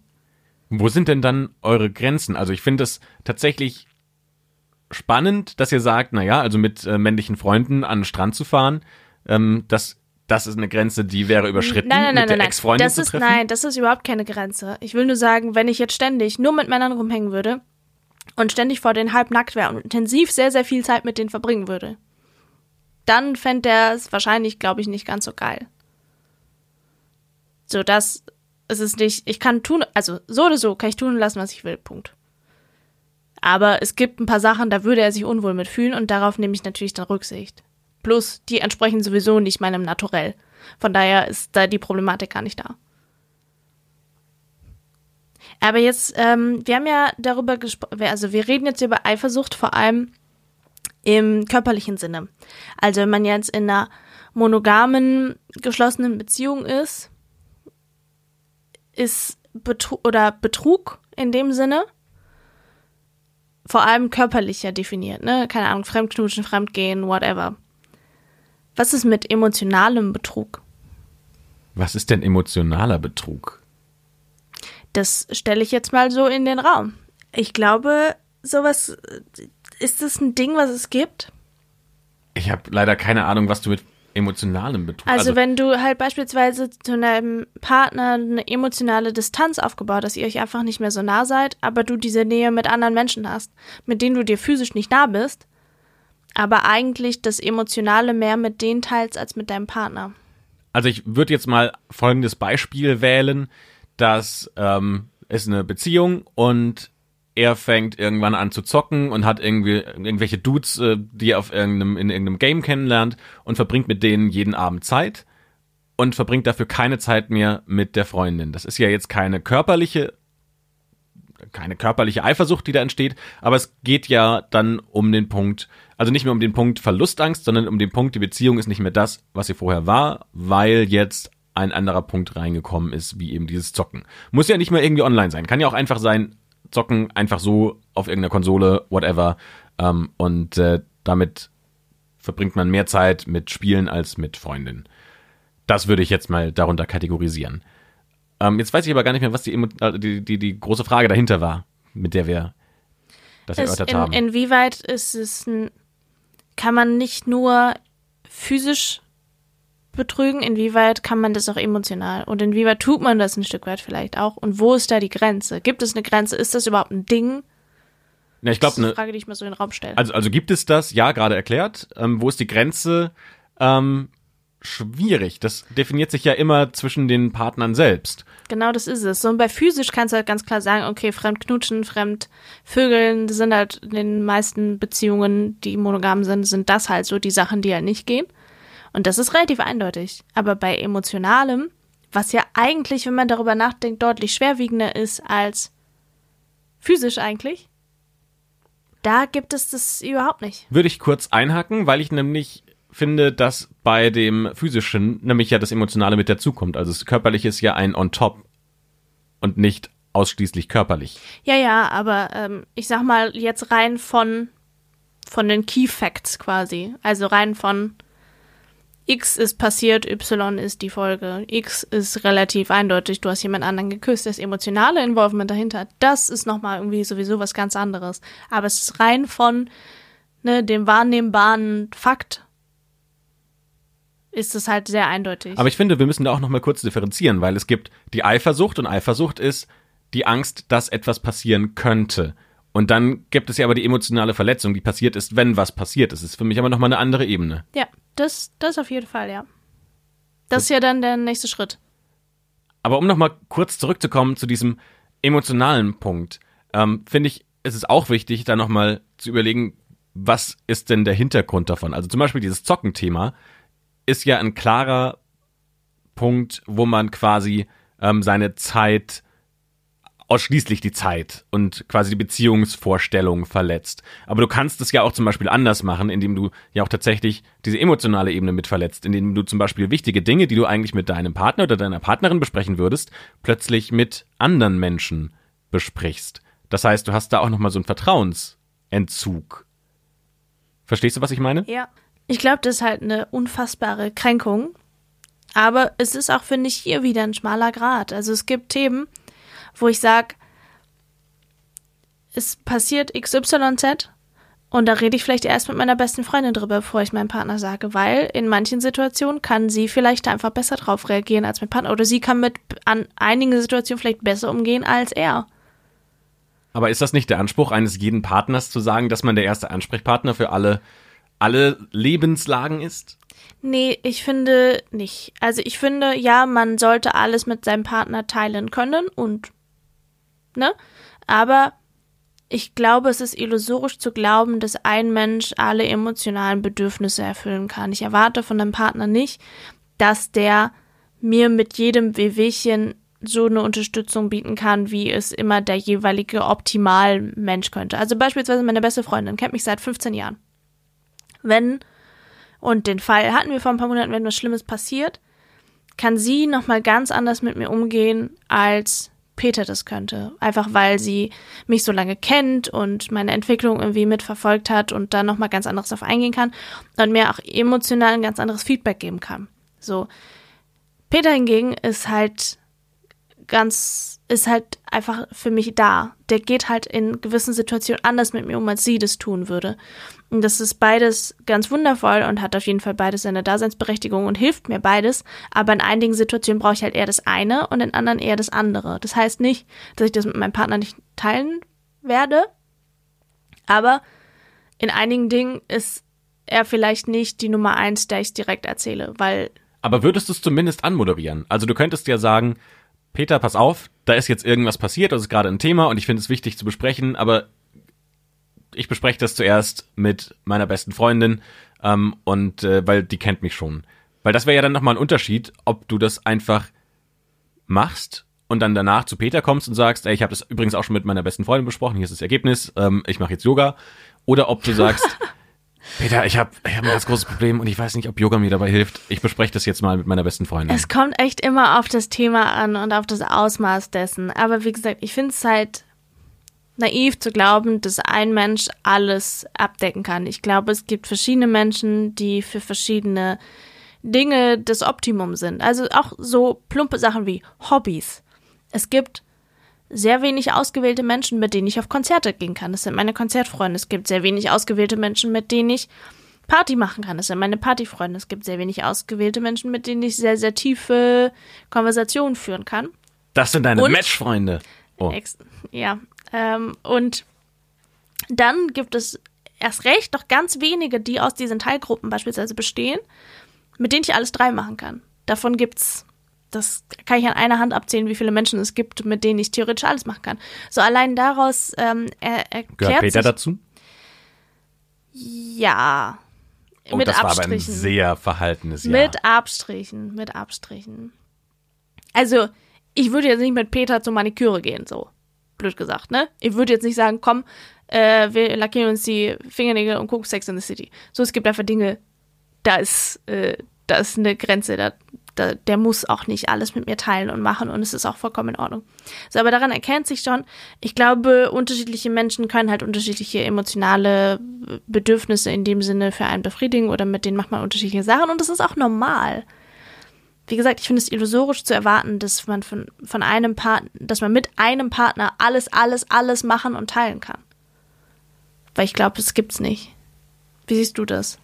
Speaker 1: Wo sind denn dann eure Grenzen? Also ich finde es tatsächlich spannend, dass ihr sagt, naja, also mit äh, männlichen Freunden an den Strand zu fahren, ähm, das, das ist eine Grenze, die wäre überschritten,
Speaker 2: Nein, nein, nein,
Speaker 1: mit der
Speaker 2: nein,
Speaker 1: Ex-Freundin
Speaker 2: das
Speaker 1: zu
Speaker 2: ist,
Speaker 1: treffen.
Speaker 2: Nein, das ist überhaupt keine Grenze. Ich will nur sagen, wenn ich jetzt ständig nur mit Männern rumhängen würde und ständig vor denen halb nackt wäre und intensiv sehr, sehr viel Zeit mit denen verbringen würde, dann fände er es wahrscheinlich, glaube ich, nicht ganz so geil. So, das ist es nicht, ich kann tun, also so oder so kann ich tun und lassen, was ich will, Punkt. Aber es gibt ein paar Sachen, da würde er sich unwohl mitfühlen und darauf nehme ich natürlich dann Rücksicht. Plus, die entsprechen sowieso nicht meinem Naturell. Von daher ist da die Problematik gar nicht da. Aber jetzt, ähm, wir haben ja darüber gesprochen, also wir reden jetzt über Eifersucht vor allem im körperlichen Sinne. Also wenn man jetzt in einer monogamen, geschlossenen Beziehung ist, ist Betrug oder Betrug in dem Sinne vor allem körperlicher definiert, ne? Keine Ahnung, Fremdknutschen, Fremdgehen, whatever. Was ist mit emotionalem Betrug?
Speaker 1: Was ist denn emotionaler Betrug?
Speaker 2: Das stelle ich jetzt mal so in den Raum. Ich glaube, sowas ist das ein Ding, was es gibt?
Speaker 1: Ich habe leider keine Ahnung, was du mit emotionalem Betrug.
Speaker 2: Also, wenn du halt beispielsweise zu deinem Partner eine emotionale Distanz aufgebaut hast, ihr euch einfach nicht mehr so nah seid, aber du diese Nähe mit anderen Menschen hast, mit denen du dir physisch nicht nah bist, aber eigentlich das Emotionale mehr mit denen teilst als mit deinem Partner.
Speaker 1: Also ich würde jetzt mal folgendes Beispiel wählen, dass ähm, ist eine Beziehung und er fängt irgendwann an zu zocken und hat irgendwie irgendwelche Dudes, äh, die er auf irgendeinem, in irgendeinem Game kennenlernt und verbringt mit denen jeden Abend Zeit und verbringt dafür keine Zeit mehr mit der Freundin. Das ist ja jetzt keine körperliche keine körperliche Eifersucht, die da entsteht, aber es geht ja dann um den Punkt, also nicht mehr um den Punkt Verlustangst, sondern um den Punkt, die Beziehung ist nicht mehr das, was sie vorher war, weil jetzt ein anderer Punkt reingekommen ist, wie eben dieses Zocken. Muss ja nicht mehr irgendwie online sein, kann ja auch einfach sein, zocken einfach so auf irgendeiner Konsole, whatever, ähm, und äh, damit verbringt man mehr Zeit mit Spielen als mit Freundinnen. Das würde ich jetzt mal darunter kategorisieren. Ähm, jetzt weiß ich aber gar nicht mehr, was die, äh, die, die, die große Frage dahinter war, mit der wir das
Speaker 2: Es,
Speaker 1: erörtert
Speaker 2: in,
Speaker 1: haben.
Speaker 2: inwieweit ist es ein, kann man nicht nur physisch betrügen, inwieweit kann man das auch emotional und inwieweit tut man das ein Stück weit vielleicht auch und wo ist da die Grenze? Gibt es eine Grenze? Ist das überhaupt ein Ding?
Speaker 1: ja, ich
Speaker 2: Das
Speaker 1: glaube,
Speaker 2: ist eine
Speaker 1: ne,
Speaker 2: Frage, die ich mal so in den Raum stelle.
Speaker 1: also, also gibt es das, ja, gerade erklärt. Ähm, wo ist die Grenze? Ähm, schwierig. Das definiert sich ja immer zwischen den Partnern selbst.
Speaker 2: Genau, das ist es. So, und bei physisch kannst du halt ganz klar sagen, okay, fremd knutschen, fremd vögeln, das sind halt in den meisten Beziehungen, die monogam sind, sind das halt so die Sachen, die halt nicht gehen. Und das ist relativ eindeutig. Aber bei emotionalem, was ja eigentlich, wenn man darüber nachdenkt, deutlich schwerwiegender ist als physisch eigentlich, da gibt es das überhaupt nicht.
Speaker 1: Würde ich kurz einhaken, weil ich nämlich finde, dass bei dem physischen nämlich ja das Emotionale mit dazukommt. Also das Körperliche ist ja ein on top und nicht ausschließlich körperlich.
Speaker 2: Ja, ja, aber ähm, ich sag mal jetzt rein von von den Key Facts quasi, also rein von X ist passiert, Y ist die Folge. X ist relativ eindeutig, du hast jemand anderen geküsst, das emotionale Involvement dahinter, das ist nochmal irgendwie sowieso was ganz anderes. Aber es ist rein von ne, dem wahrnehmbaren Fakt ist es halt sehr eindeutig.
Speaker 1: Aber ich finde, wir müssen da auch noch mal kurz differenzieren, weil es gibt die Eifersucht und Eifersucht ist die Angst, dass etwas passieren könnte. Und dann gibt es ja aber die emotionale Verletzung, die passiert ist, wenn was passiert ist. Das ist für mich aber noch mal eine andere Ebene.
Speaker 2: ja, das, das auf jeden Fall, ja. Das ist ja dann der nächste Schritt.
Speaker 1: Aber um noch mal kurz zurückzukommen zu diesem emotionalen Punkt, ähm, finde ich, ist es auch wichtig, da noch mal zu überlegen, was ist denn der Hintergrund davon? Also zum Beispiel dieses Zockenthema ist ja ein klarer Punkt, wo man quasi ähm, seine Zeit ausschließlich die Zeit und quasi die Beziehungsvorstellung verletzt. Aber du kannst es ja auch zum Beispiel anders machen, indem du ja auch tatsächlich diese emotionale Ebene mit verletzt, indem du zum Beispiel wichtige Dinge, die du eigentlich mit deinem Partner oder deiner Partnerin besprechen würdest, plötzlich mit anderen Menschen besprichst. Das heißt, du hast da auch nochmal so einen Vertrauensentzug. Verstehst du, was ich meine?
Speaker 2: Ja. Ich glaube, das ist halt eine unfassbare Kränkung. Aber es ist auch, finde ich, hier wieder ein schmaler Grad. Also es gibt Themen, wo ich sage, es passiert XYZ und da rede ich vielleicht erst mit meiner besten Freundin drüber, bevor ich meinem Partner sage, weil in manchen Situationen kann sie vielleicht einfach besser drauf reagieren als mein Partner oder sie kann mit an einigen Situationen vielleicht besser umgehen als er.
Speaker 1: Aber ist das nicht der Anspruch eines jeden Partners zu sagen, dass man der erste Ansprechpartner für alle, alle Lebenslagen ist?
Speaker 2: Nee, ich finde nicht. Also ich finde, ja, man sollte alles mit seinem Partner teilen können und, ne? Aber ich glaube, es ist illusorisch zu glauben, dass ein Mensch alle emotionalen Bedürfnisse erfüllen kann. Ich erwarte von einem Partner nicht, dass der mir mit jedem Wehwehchen so eine Unterstützung bieten kann, wie es immer der jeweilige Optimalmensch könnte. Also beispielsweise meine beste Freundin kennt mich seit 15 Jahren. Wenn, und den Fall hatten wir vor ein paar Monaten, wenn was Schlimmes passiert, kann sie nochmal ganz anders mit mir umgehen als Peter das könnte. Einfach weil sie mich so lange kennt und meine Entwicklung irgendwie mitverfolgt hat und dann nochmal ganz anderes darauf eingehen kann und mir auch emotional ein ganz anderes Feedback geben kann. So. Peter hingegen ist halt ganz, ist halt einfach für mich da. Der geht halt in gewissen Situationen anders mit mir um, als sie das tun würde. Und das ist beides ganz wundervoll und hat auf jeden Fall beides seine Daseinsberechtigung und hilft mir beides. Aber in einigen Situationen brauche ich halt eher das eine und in anderen eher das andere. Das heißt nicht, dass ich das mit meinem Partner nicht teilen werde. Aber in einigen Dingen ist er vielleicht nicht die Nummer eins, der ich direkt erzähle, weil.
Speaker 1: Aber würdest du es zumindest anmoderieren? Also du könntest ja sagen, Peter, pass auf, da ist jetzt irgendwas passiert, das ist gerade ein Thema und ich finde es wichtig zu besprechen, aber ich bespreche das zuerst mit meiner besten Freundin ähm, und äh, weil die kennt mich schon. Weil das wäre ja dann nochmal ein Unterschied, ob du das einfach machst und dann danach zu Peter kommst und sagst, ey, ich habe das übrigens auch schon mit meiner besten Freundin besprochen, hier ist das Ergebnis, ähm, ich mache jetzt Yoga. Oder ob du sagst, Peter, ich habe ich hab ein ganz großes Problem und ich weiß nicht, ob Yoga mir dabei hilft. Ich bespreche das jetzt mal mit meiner besten Freundin.
Speaker 2: Es kommt echt immer auf das Thema an und auf das Ausmaß dessen. Aber wie gesagt, ich finde es halt naiv zu glauben, dass ein Mensch alles abdecken kann. Ich glaube, es gibt verschiedene Menschen, die für verschiedene Dinge das Optimum sind. Also auch so plumpe Sachen wie Hobbys. Es gibt sehr wenig ausgewählte Menschen, mit denen ich auf Konzerte gehen kann. Das sind meine Konzertfreunde. Es gibt sehr wenig ausgewählte Menschen, mit denen ich Party machen kann. Das sind meine Partyfreunde. Es gibt sehr wenig ausgewählte Menschen, mit denen ich sehr, sehr tiefe Konversationen führen kann.
Speaker 1: Das sind deine Matchfreunde.
Speaker 2: Oh. Ja, ähm, und dann gibt es erst recht noch ganz wenige, die aus diesen Teilgruppen beispielsweise bestehen, mit denen ich alles drei machen kann. Davon gibt's, das kann ich an einer Hand abzählen, wie viele Menschen es gibt, mit denen ich theoretisch alles machen kann. So allein daraus ähm, er, erklärt
Speaker 1: Gehört Peter
Speaker 2: sich,
Speaker 1: dazu?
Speaker 2: Ja.
Speaker 1: Oh,
Speaker 2: mit
Speaker 1: das
Speaker 2: Abstrichen.
Speaker 1: war aber ein sehr verhaltenes Jahr.
Speaker 2: Mit Abstrichen, mit Abstrichen. Also, ich würde jetzt nicht mit Peter zur Maniküre gehen, so blöd gesagt, ne? Ich würde jetzt nicht sagen, komm, äh, wir lackieren uns die Fingernägel und gucken Sex in the City. So, es gibt einfach Dinge, da ist, äh, da ist eine Grenze, da, da, der muss auch nicht alles mit mir teilen und machen und es ist auch vollkommen in Ordnung. So, aber daran erkennt sich schon, ich glaube, unterschiedliche Menschen können halt unterschiedliche emotionale Bedürfnisse in dem Sinne für einen befriedigen oder mit denen macht man unterschiedliche Sachen und das ist auch normal wie gesagt, ich finde es illusorisch zu erwarten, dass man von, von einem Partner, dass man mit einem Partner alles, alles, alles machen und teilen kann. Weil ich glaube, das gibt's nicht. Wie siehst du das?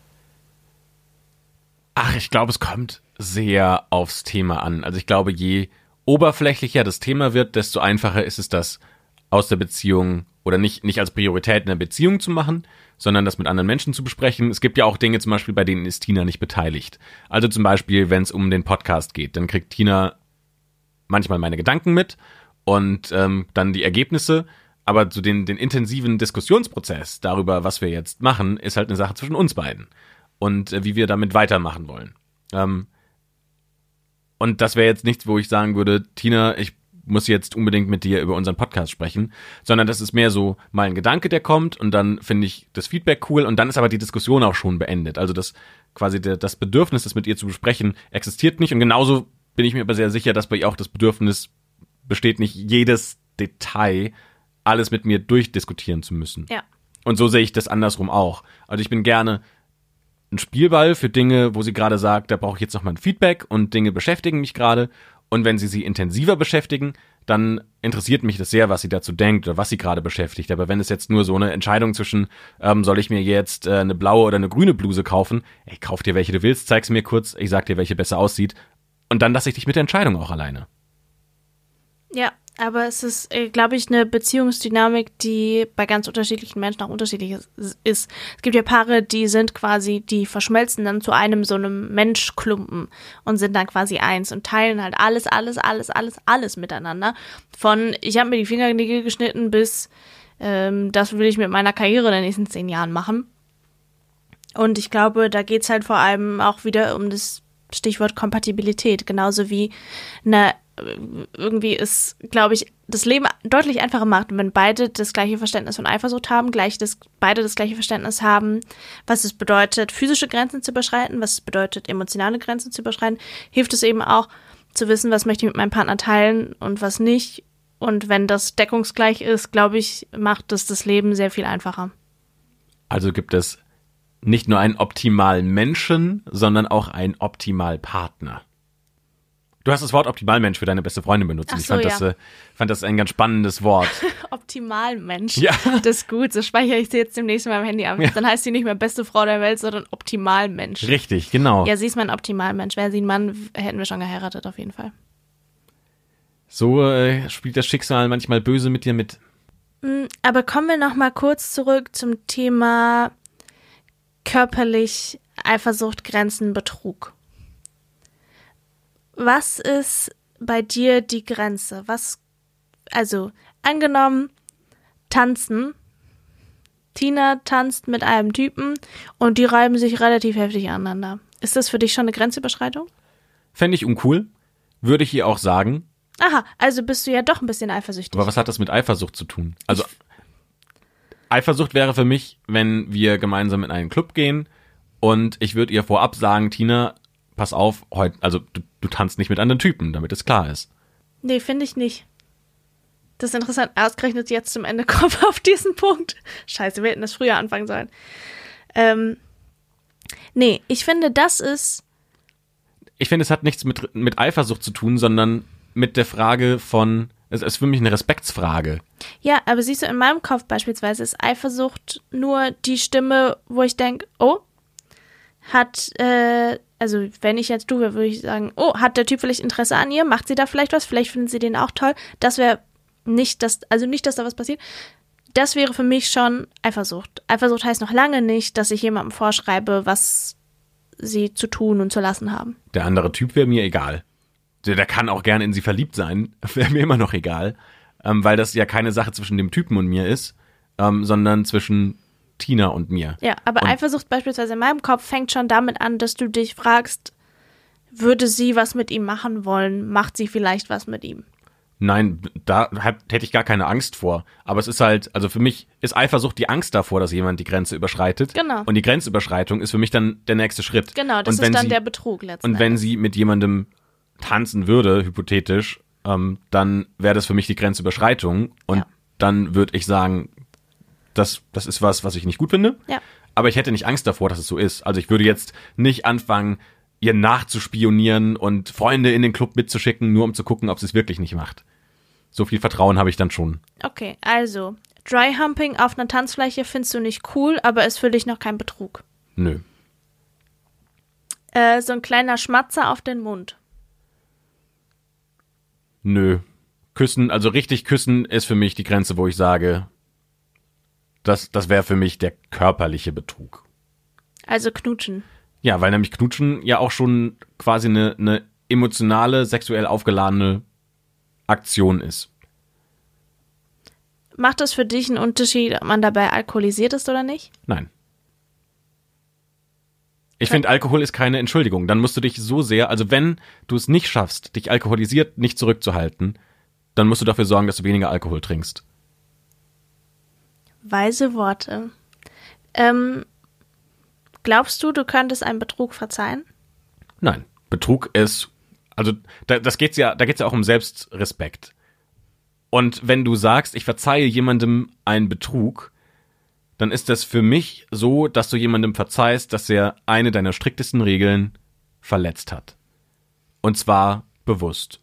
Speaker 1: Ach, ich glaube, es kommt sehr aufs Thema an. Also ich glaube, je oberflächlicher das Thema wird, desto einfacher ist es, das aus der Beziehung oder nicht, nicht als Priorität in der Beziehung zu machen, sondern das mit anderen Menschen zu besprechen. Es gibt ja auch Dinge zum Beispiel, bei denen ist Tina nicht beteiligt. Also zum Beispiel, wenn es um den Podcast geht, dann kriegt Tina manchmal meine Gedanken mit und ähm, dann die Ergebnisse. Aber so den, den intensiven Diskussionsprozess darüber, was wir jetzt machen, ist halt eine Sache zwischen uns beiden und äh, wie wir damit weitermachen wollen. Ähm, und das wäre jetzt nichts, wo ich sagen würde, Tina, ich muss jetzt unbedingt mit dir über unseren Podcast sprechen, sondern das ist mehr so mal ein Gedanke, der kommt und dann finde ich das Feedback cool und dann ist aber die Diskussion auch schon beendet. Also das quasi der, das Bedürfnis, das mit ihr zu besprechen, existiert nicht und genauso bin ich mir aber sehr sicher, dass bei ihr auch das Bedürfnis besteht, nicht jedes Detail alles mit mir durchdiskutieren zu müssen.
Speaker 2: Ja.
Speaker 1: Und so sehe ich das andersrum auch. Also ich bin gerne ein Spielball für Dinge, wo sie gerade sagt, da brauche ich jetzt noch mal ein Feedback und Dinge beschäftigen mich gerade. Und wenn sie sie intensiver beschäftigen, dann interessiert mich das sehr, was sie dazu denkt oder was sie gerade beschäftigt. Aber wenn es jetzt nur so eine Entscheidung zwischen, ähm, soll ich mir jetzt äh, eine blaue oder eine grüne Bluse kaufen, ey, kauf dir welche du willst, zeig's mir kurz, ich sag dir, welche besser aussieht. Und dann lasse ich dich mit der Entscheidung auch alleine.
Speaker 2: Ja, aber es ist, äh, glaube ich, eine Beziehungsdynamik, die bei ganz unterschiedlichen Menschen auch unterschiedlich ist. Es gibt ja Paare, die sind quasi, die verschmelzen dann zu einem so einem Menschklumpen und sind dann quasi eins und teilen halt alles, alles, alles, alles, alles miteinander. Von ich habe mir die Fingernägel geschnitten bis ähm, das will ich mit meiner Karriere in den nächsten zehn Jahren machen. Und ich glaube, da geht's halt vor allem auch wieder um das Stichwort Kompatibilität, genauso wie eine irgendwie ist, glaube ich, das Leben deutlich einfacher macht, wenn beide das gleiche Verständnis von Eifersucht haben, gleich das, beide das gleiche Verständnis haben, was es bedeutet, physische Grenzen zu überschreiten, was es bedeutet, emotionale Grenzen zu überschreiten, hilft es eben auch zu wissen, was möchte ich mit meinem Partner teilen und was nicht. Und wenn das deckungsgleich ist, glaube ich, macht es das Leben sehr viel einfacher.
Speaker 1: Also gibt es nicht nur einen optimalen Menschen, sondern auch einen optimalen Partner. Du hast das Wort Optimalmensch für deine beste Freundin benutzt.
Speaker 2: Ach
Speaker 1: ich
Speaker 2: so,
Speaker 1: fand,
Speaker 2: ja.
Speaker 1: das, äh, fand das ein ganz spannendes Wort.
Speaker 2: Optimalmensch.
Speaker 1: Ja.
Speaker 2: Das ist gut. So speichere ich sie jetzt demnächst in meinem Handy ab.
Speaker 1: Ja.
Speaker 2: Dann heißt sie nicht mehr beste Frau der Welt, sondern Optimalmensch.
Speaker 1: Richtig, genau.
Speaker 2: Ja, sie ist mein Optimalmensch. Wäre sie ein Mann, hätten wir schon geheiratet, auf jeden Fall.
Speaker 1: So äh, spielt das Schicksal manchmal böse mit dir mit.
Speaker 2: Mm, Aber kommen wir noch mal kurz zurück zum Thema körperlich Eifersucht, Grenzen, Betrug. Was ist bei dir die Grenze? Was, also, angenommen, tanzen. Tina tanzt mit einem Typen und die reiben sich relativ heftig aneinander. Ist das für dich schon eine Grenzüberschreitung?
Speaker 1: Fände ich uncool. Würde ich ihr auch sagen.
Speaker 2: Aha, also bist du ja doch ein bisschen eifersüchtig.
Speaker 1: Aber was hat das mit Eifersucht zu tun? Also, Eifersucht wäre für mich, wenn wir gemeinsam in einen Club gehen und ich würde ihr vorab sagen, Tina, pass auf, heute, also du, du tanzt nicht mit anderen Typen, damit es klar ist.
Speaker 2: Nee, finde ich nicht. Das ist interessant. Ausgerechnet jetzt zum Ende kommen wir auf diesen Punkt. Scheiße, wir hätten das früher anfangen sollen. Ähm, nee, ich finde, das ist.
Speaker 1: Ich finde, es hat nichts mit, mit Eifersucht zu tun, sondern mit der Frage von, es ist für mich eine Respektsfrage.
Speaker 2: Ja, aber siehst du, in meinem Kopf beispielsweise ist Eifersucht nur die Stimme, wo ich denke, oh, hat, äh, also wenn ich jetzt du wäre, würde ich sagen, oh, hat der Typ vielleicht Interesse an ihr? Macht sie da vielleicht was? Vielleicht finden sie den auch toll. Das wäre nicht, dass, also nicht, dass da was passiert. Das wäre für mich schon Eifersucht. Eifersucht heißt noch lange nicht, dass ich jemandem vorschreibe, was sie zu tun und zu lassen haben.
Speaker 1: Der andere Typ wäre mir egal. Der, der kann auch gerne in sie verliebt sein, wäre mir immer noch egal. Ähm, weil das ja keine Sache zwischen dem Typen und mir ist, ähm, sondern zwischen Tina und mir.
Speaker 2: Ja, aber
Speaker 1: Und-
Speaker 2: Eifersucht beispielsweise in meinem Kopf fängt schon damit an, dass du dich fragst, würde sie was mit ihm machen wollen? Macht sie vielleicht was mit ihm?
Speaker 1: Nein, da hätte ich gar keine Angst vor. Aber es ist halt, also für mich ist Eifersucht die Angst davor, dass jemand die Grenze überschreitet.
Speaker 2: Genau.
Speaker 1: Und die Grenzüberschreitung ist für mich dann der nächste Schritt.
Speaker 2: Genau, das ist dann
Speaker 1: sie,
Speaker 2: der Betrug letzten
Speaker 1: Und wenn
Speaker 2: Endes.
Speaker 1: sie mit jemandem tanzen würde, hypothetisch, ähm, dann wäre das für mich die Grenzüberschreitung. Und
Speaker 2: Ja.
Speaker 1: dann würde ich sagen, das, das ist was, was ich nicht gut finde.
Speaker 2: Ja.
Speaker 1: Aber ich hätte nicht Angst davor, dass es so ist. Also ich würde jetzt nicht anfangen, ihr nachzuspionieren und Freunde in den Club mitzuschicken, nur um zu gucken, ob sie es wirklich nicht macht. So viel Vertrauen habe ich dann schon.
Speaker 2: Okay, also, Dry Humping auf einer Tanzfläche findest du nicht cool, aber ist für dich noch kein Betrug.
Speaker 1: Nö.
Speaker 2: Äh, so ein kleiner Schmatzer auf den Mund.
Speaker 1: Nö. Küssen, also richtig küssen ist für mich die Grenze, wo ich sage, das, das wäre für mich der körperliche Betrug.
Speaker 2: Also knutschen.
Speaker 1: Ja, weil nämlich Knutschen ja auch schon quasi eine, eine emotionale, sexuell aufgeladene Aktion ist.
Speaker 2: Macht das für dich einen Unterschied, ob man dabei alkoholisiert ist oder nicht?
Speaker 1: Nein. Ich finde, Alkohol ist keine Entschuldigung. Dann musst du dich so sehr, also wenn du es nicht schaffst, dich alkoholisiert nicht zurückzuhalten, dann musst du dafür sorgen, dass du weniger Alkohol trinkst.
Speaker 2: Weise Worte. Ähm, glaubst du, du könntest einen Betrug verzeihen?
Speaker 1: Nein, Betrug ist, also da, das geht's ja, da geht's ja auch um Selbstrespekt. Und wenn du sagst, ich verzeihe jemandem einen Betrug, dann ist das für mich so, dass du jemandem verzeihst, dass er eine deiner striktesten Regeln verletzt hat. Und zwar bewusst.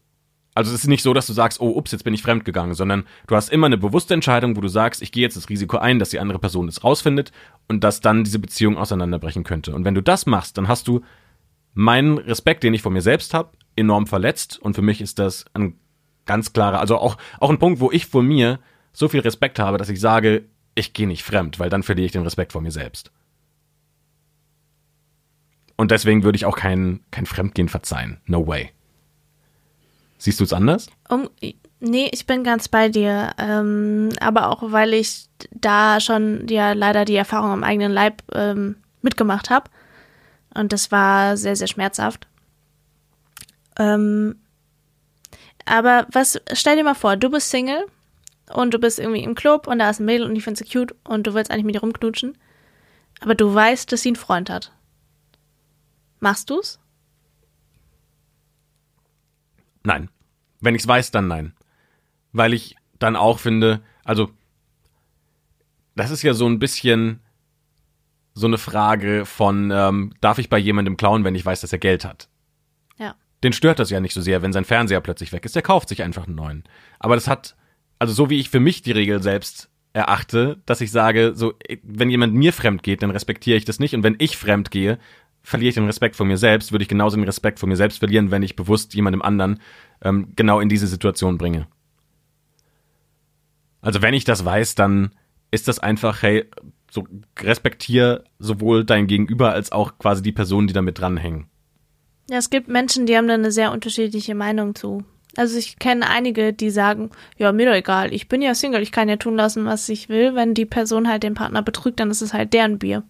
Speaker 1: Also es ist nicht so, dass du sagst, oh, ups, jetzt bin ich fremdgegangen, sondern du hast immer eine bewusste Entscheidung, wo du sagst, ich gehe jetzt das Risiko ein, dass die andere Person es rausfindet und dass dann diese Beziehung auseinanderbrechen könnte. Und wenn du das machst, dann hast du meinen Respekt, den ich vor mir selbst habe, enorm verletzt. Und für mich ist das ein ganz klarer, also auch, auch ein Punkt, wo ich vor mir so viel Respekt habe, dass ich sage, ich gehe nicht fremd, weil dann verliere ich den Respekt vor mir selbst. Und deswegen würde ich auch kein, kein Fremdgehen verzeihen. No way. Siehst du es anders?
Speaker 2: Um, nee, ich bin ganz bei dir. Ähm, aber auch, weil ich da schon ja leider die Erfahrung am eigenen Leib ähm, mitgemacht habe. Und das war sehr, sehr schmerzhaft. Ähm, aber was, stell dir mal vor, du bist Single und du bist irgendwie im Club und da ist ein Mädel und die findest du cute und du willst eigentlich mit ihr rumknutschen. Aber du weißt, dass sie einen Freund hat. Machst du's?
Speaker 1: Nein. Wenn ich's weiß, dann nein. Weil ich dann auch finde, also das ist ja so ein bisschen so eine Frage von, ähm, darf ich bei jemandem klauen, wenn ich weiß, dass er Geld hat?
Speaker 2: Ja.
Speaker 1: Den stört das ja nicht so sehr, wenn sein Fernseher plötzlich weg ist. Der kauft sich einfach einen neuen. Aber das hat, also so wie ich für mich die Regel selbst erachte, dass ich sage, so, wenn jemand mir fremd geht, dann respektiere ich das nicht. Und wenn ich fremd gehe, verliere ich den Respekt vor mir selbst, würde ich genauso den Respekt vor mir selbst verlieren, wenn ich bewusst jemandem anderen ähm, genau in diese Situation bringe. Also wenn ich das weiß, dann ist das einfach, hey, so respektier sowohl dein Gegenüber als auch quasi die Personen, die damit dranhängen.
Speaker 2: Ja, es gibt Menschen, die haben da eine sehr unterschiedliche Meinung zu. Also ich kenne einige, die sagen, ja, mir doch egal, ich bin ja Single, ich kann ja tun lassen, was ich will. Wenn die Person halt den Partner betrügt, dann ist es halt deren Bier.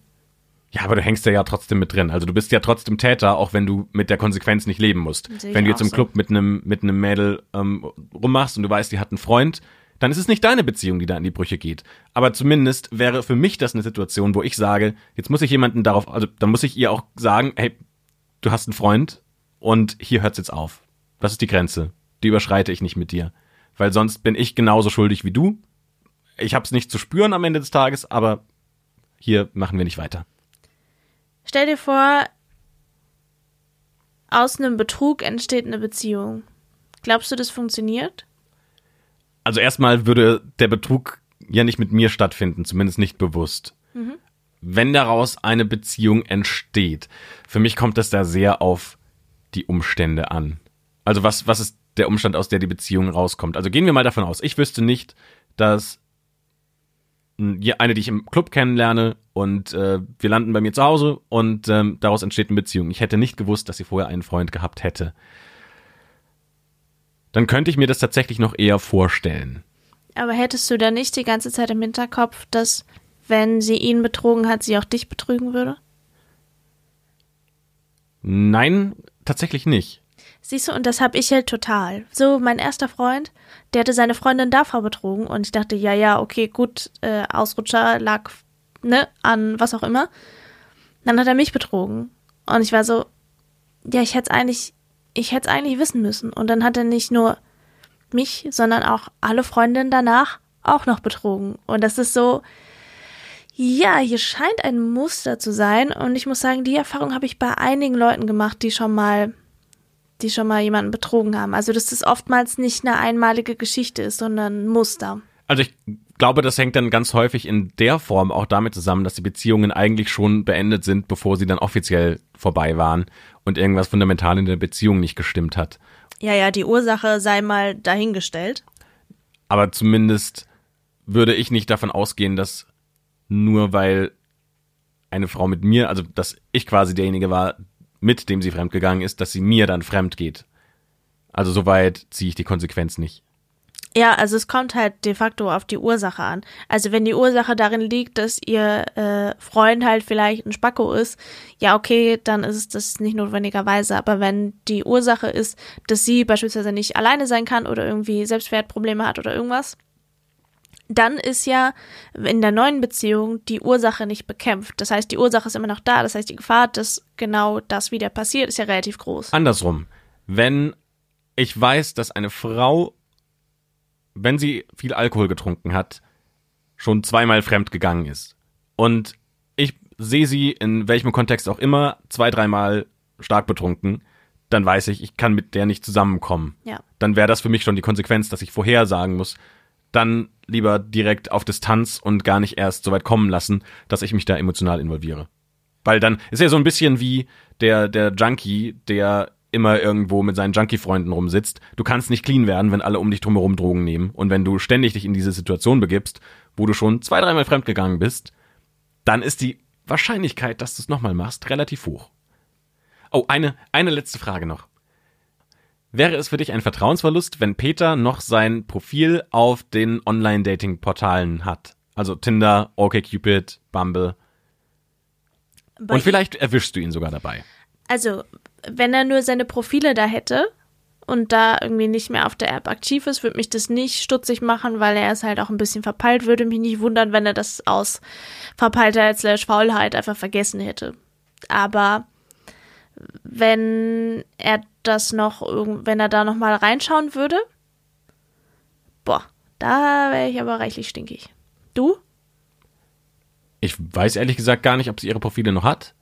Speaker 1: Ja, aber du hängst ja, ja trotzdem mit drin. Also du bist ja trotzdem Täter, auch wenn du mit der Konsequenz nicht leben musst. Wenn du jetzt im so. Club mit einem mit einem Mädel ähm, rummachst und du weißt, die hat einen Freund, dann ist es nicht deine Beziehung, die da in die Brüche geht. Aber zumindest wäre für mich das eine Situation, wo ich sage, jetzt muss ich jemanden darauf, also dann muss ich ihr auch sagen, hey, du hast einen Freund und hier hört's jetzt auf. Das ist die Grenze. Die überschreite ich nicht mit dir. Weil sonst bin ich genauso schuldig wie du. Ich hab's nicht zu spüren am Ende des Tages, aber hier machen wir nicht weiter.
Speaker 2: Stell dir vor, aus einem Betrug entsteht eine Beziehung. Glaubst du, das funktioniert?
Speaker 1: Also erstmal würde der Betrug ja nicht mit mir stattfinden, zumindest nicht bewusst. Mhm. Wenn daraus eine Beziehung entsteht, für mich kommt das da sehr auf die Umstände an. Also was, was ist der Umstand, aus der die Beziehung rauskommt? Also gehen wir mal davon aus, ich wüsste nicht, dass eine, die ich im Club kennenlerne und äh, wir landen bei mir zu Hause und ähm, daraus entsteht eine Beziehung. Ich hätte nicht gewusst, dass sie vorher einen Freund gehabt hätte. Dann könnte ich mir das tatsächlich noch eher vorstellen.
Speaker 2: Aber hättest du da nicht die ganze Zeit im Hinterkopf, dass wenn sie ihn betrogen hat, sie auch dich betrügen würde?
Speaker 1: Nein, tatsächlich nicht.
Speaker 2: Siehst du, und das habe ich halt total. So, mein erster Freund, der hatte seine Freundin davor betrogen und ich dachte, ja, ja, okay, gut, äh, Ausrutscher lag, ne, an was auch immer. Dann hat er mich betrogen. Und ich war so, ja, ich hätte es eigentlich, ich hätte es eigentlich wissen müssen. Und dann hat er nicht nur mich, sondern auch alle Freundinnen danach auch noch betrogen. Und das ist so, ja, hier scheint ein Muster zu sein. Und ich muss sagen, die Erfahrung habe ich bei einigen Leuten gemacht, die schon mal die schon mal jemanden betrogen haben. Also, dass das oftmals nicht eine einmalige Geschichte ist, sondern ein Muster.
Speaker 1: Also ich glaube, das hängt dann ganz häufig in der Form auch damit zusammen, dass die Beziehungen eigentlich schon beendet sind, bevor sie dann offiziell vorbei waren und irgendwas fundamental in der Beziehung nicht gestimmt hat.
Speaker 2: Ja, ja, die Ursache sei mal dahingestellt.
Speaker 1: Aber zumindest würde ich nicht davon ausgehen, dass nur weil eine Frau mit mir, also dass ich quasi derjenige war, mit dem sie fremdgegangen ist, dass sie mir dann fremd geht. Also soweit ziehe ich die Konsequenz nicht.
Speaker 2: Ja, also es kommt halt de facto auf die Ursache an. Also wenn die Ursache darin liegt, dass ihr äh, Freund halt vielleicht ein Spacko ist, ja okay, dann ist es das nicht notwendigerweise. Aber wenn die Ursache ist, dass sie beispielsweise nicht alleine sein kann oder irgendwie Selbstwertprobleme hat oder irgendwas, dann ist ja in der neuen Beziehung die Ursache nicht bekämpft. Das heißt, die Ursache ist immer noch da. Das heißt, die Gefahr, dass genau das wieder passiert, ist ja relativ groß.
Speaker 1: Andersrum. Wenn ich weiß, dass eine Frau, wenn sie viel Alkohol getrunken hat, schon zweimal fremd gegangen ist, und ich sehe sie in welchem Kontext auch immer zwei, dreimal stark betrunken, dann weiß ich, ich kann mit der nicht zusammenkommen.
Speaker 2: Ja.
Speaker 1: Dann wäre das für mich schon die Konsequenz, dass ich vorher sagen muss, dann lieber direkt auf Distanz und gar nicht erst so weit kommen lassen, dass ich mich da emotional involviere. Weil dann ist ja so ein bisschen wie der, der Junkie, der immer irgendwo mit seinen Junkie-Freunden rumsitzt. Du kannst nicht clean werden, wenn alle um dich drumherum Drogen nehmen. Und wenn du ständig dich in diese Situation begibst, wo du schon zwei, dreimal fremdgegangen bist, dann ist die Wahrscheinlichkeit, dass du es nochmal machst, relativ hoch. Oh, eine, eine letzte Frage noch. Wäre es für dich ein Vertrauensverlust, wenn Peter noch sein Profil auf den Online-Dating-Portalen hat? Also Tinder, OkCupid, Bumble.
Speaker 2: Bei
Speaker 1: Und vielleicht erwischst du ihn sogar dabei.
Speaker 2: Also, wenn er nur seine Profile da hätte und da irgendwie nicht mehr auf der App aktiv ist, würde mich das nicht stutzig machen, weil er ist halt auch ein bisschen verpeilt. Würde mich nicht wundern, wenn er das aus Verpeiltheit slash Faulheit einfach vergessen hätte. Aber wenn er das noch, irgend- wenn er da noch mal reinschauen würde, boah, da wäre ich aber reichlich stinkig. Du?
Speaker 1: Ich weiß ehrlich gesagt gar nicht, ob sie ihre Profile noch hat.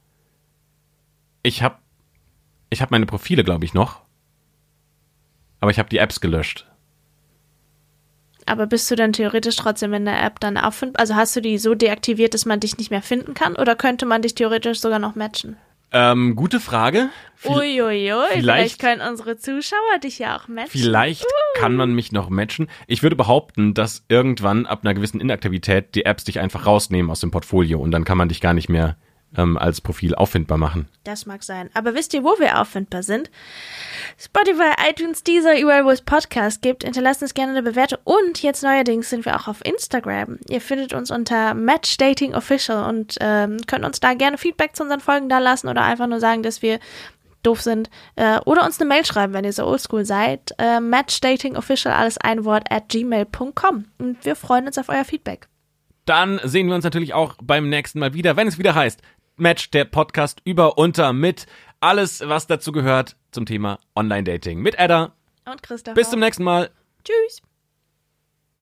Speaker 1: Ich habe ich hab meine Profile, glaube ich, noch. Aber ich habe die Apps gelöscht.
Speaker 2: Aber bist du dann theoretisch trotzdem in der App dann auffindbar? Also hast du die so deaktiviert, dass man dich nicht mehr finden kann? Oder könnte man dich theoretisch sogar noch matchen?
Speaker 1: Ähm, gute Frage.
Speaker 2: Uiuiui, vielleicht,
Speaker 1: vielleicht-
Speaker 2: können unsere Zuschauer dich ja auch matchen.
Speaker 1: Vielleicht kann man mich noch matchen. Ich würde behaupten, dass irgendwann ab einer gewissen Inaktivität die Apps dich einfach rausnehmen aus dem Portfolio und dann kann man dich gar nicht mehr ähm, als Profil auffindbar machen.
Speaker 2: Das mag sein. Aber wisst ihr, wo wir auffindbar sind? Spotify, iTunes, Deezer, überall, wo es Podcasts gibt. Hinterlasst uns gerne eine Bewertung. Und jetzt neuerdings sind wir auch auf Instagram. Ihr findet uns unter Match Dating Official und ähm, könnt uns da gerne Feedback zu unseren Folgen da lassen oder einfach nur sagen, dass wir doof sind. Äh, oder uns eine Mail schreiben, wenn ihr so oldschool seid. Äh, matchdatingofficial, alles ein Wort, at gmail.com. Und wir freuen uns auf euer Feedback.
Speaker 1: Dann sehen wir uns natürlich auch beim nächsten Mal wieder, wenn es wieder heißt Match, der Podcast über unter mit alles, was dazu gehört zum Thema Online-Dating. Mit Edda.
Speaker 2: Und Christoph.
Speaker 1: Bis zum nächsten Mal.
Speaker 2: Tschüss.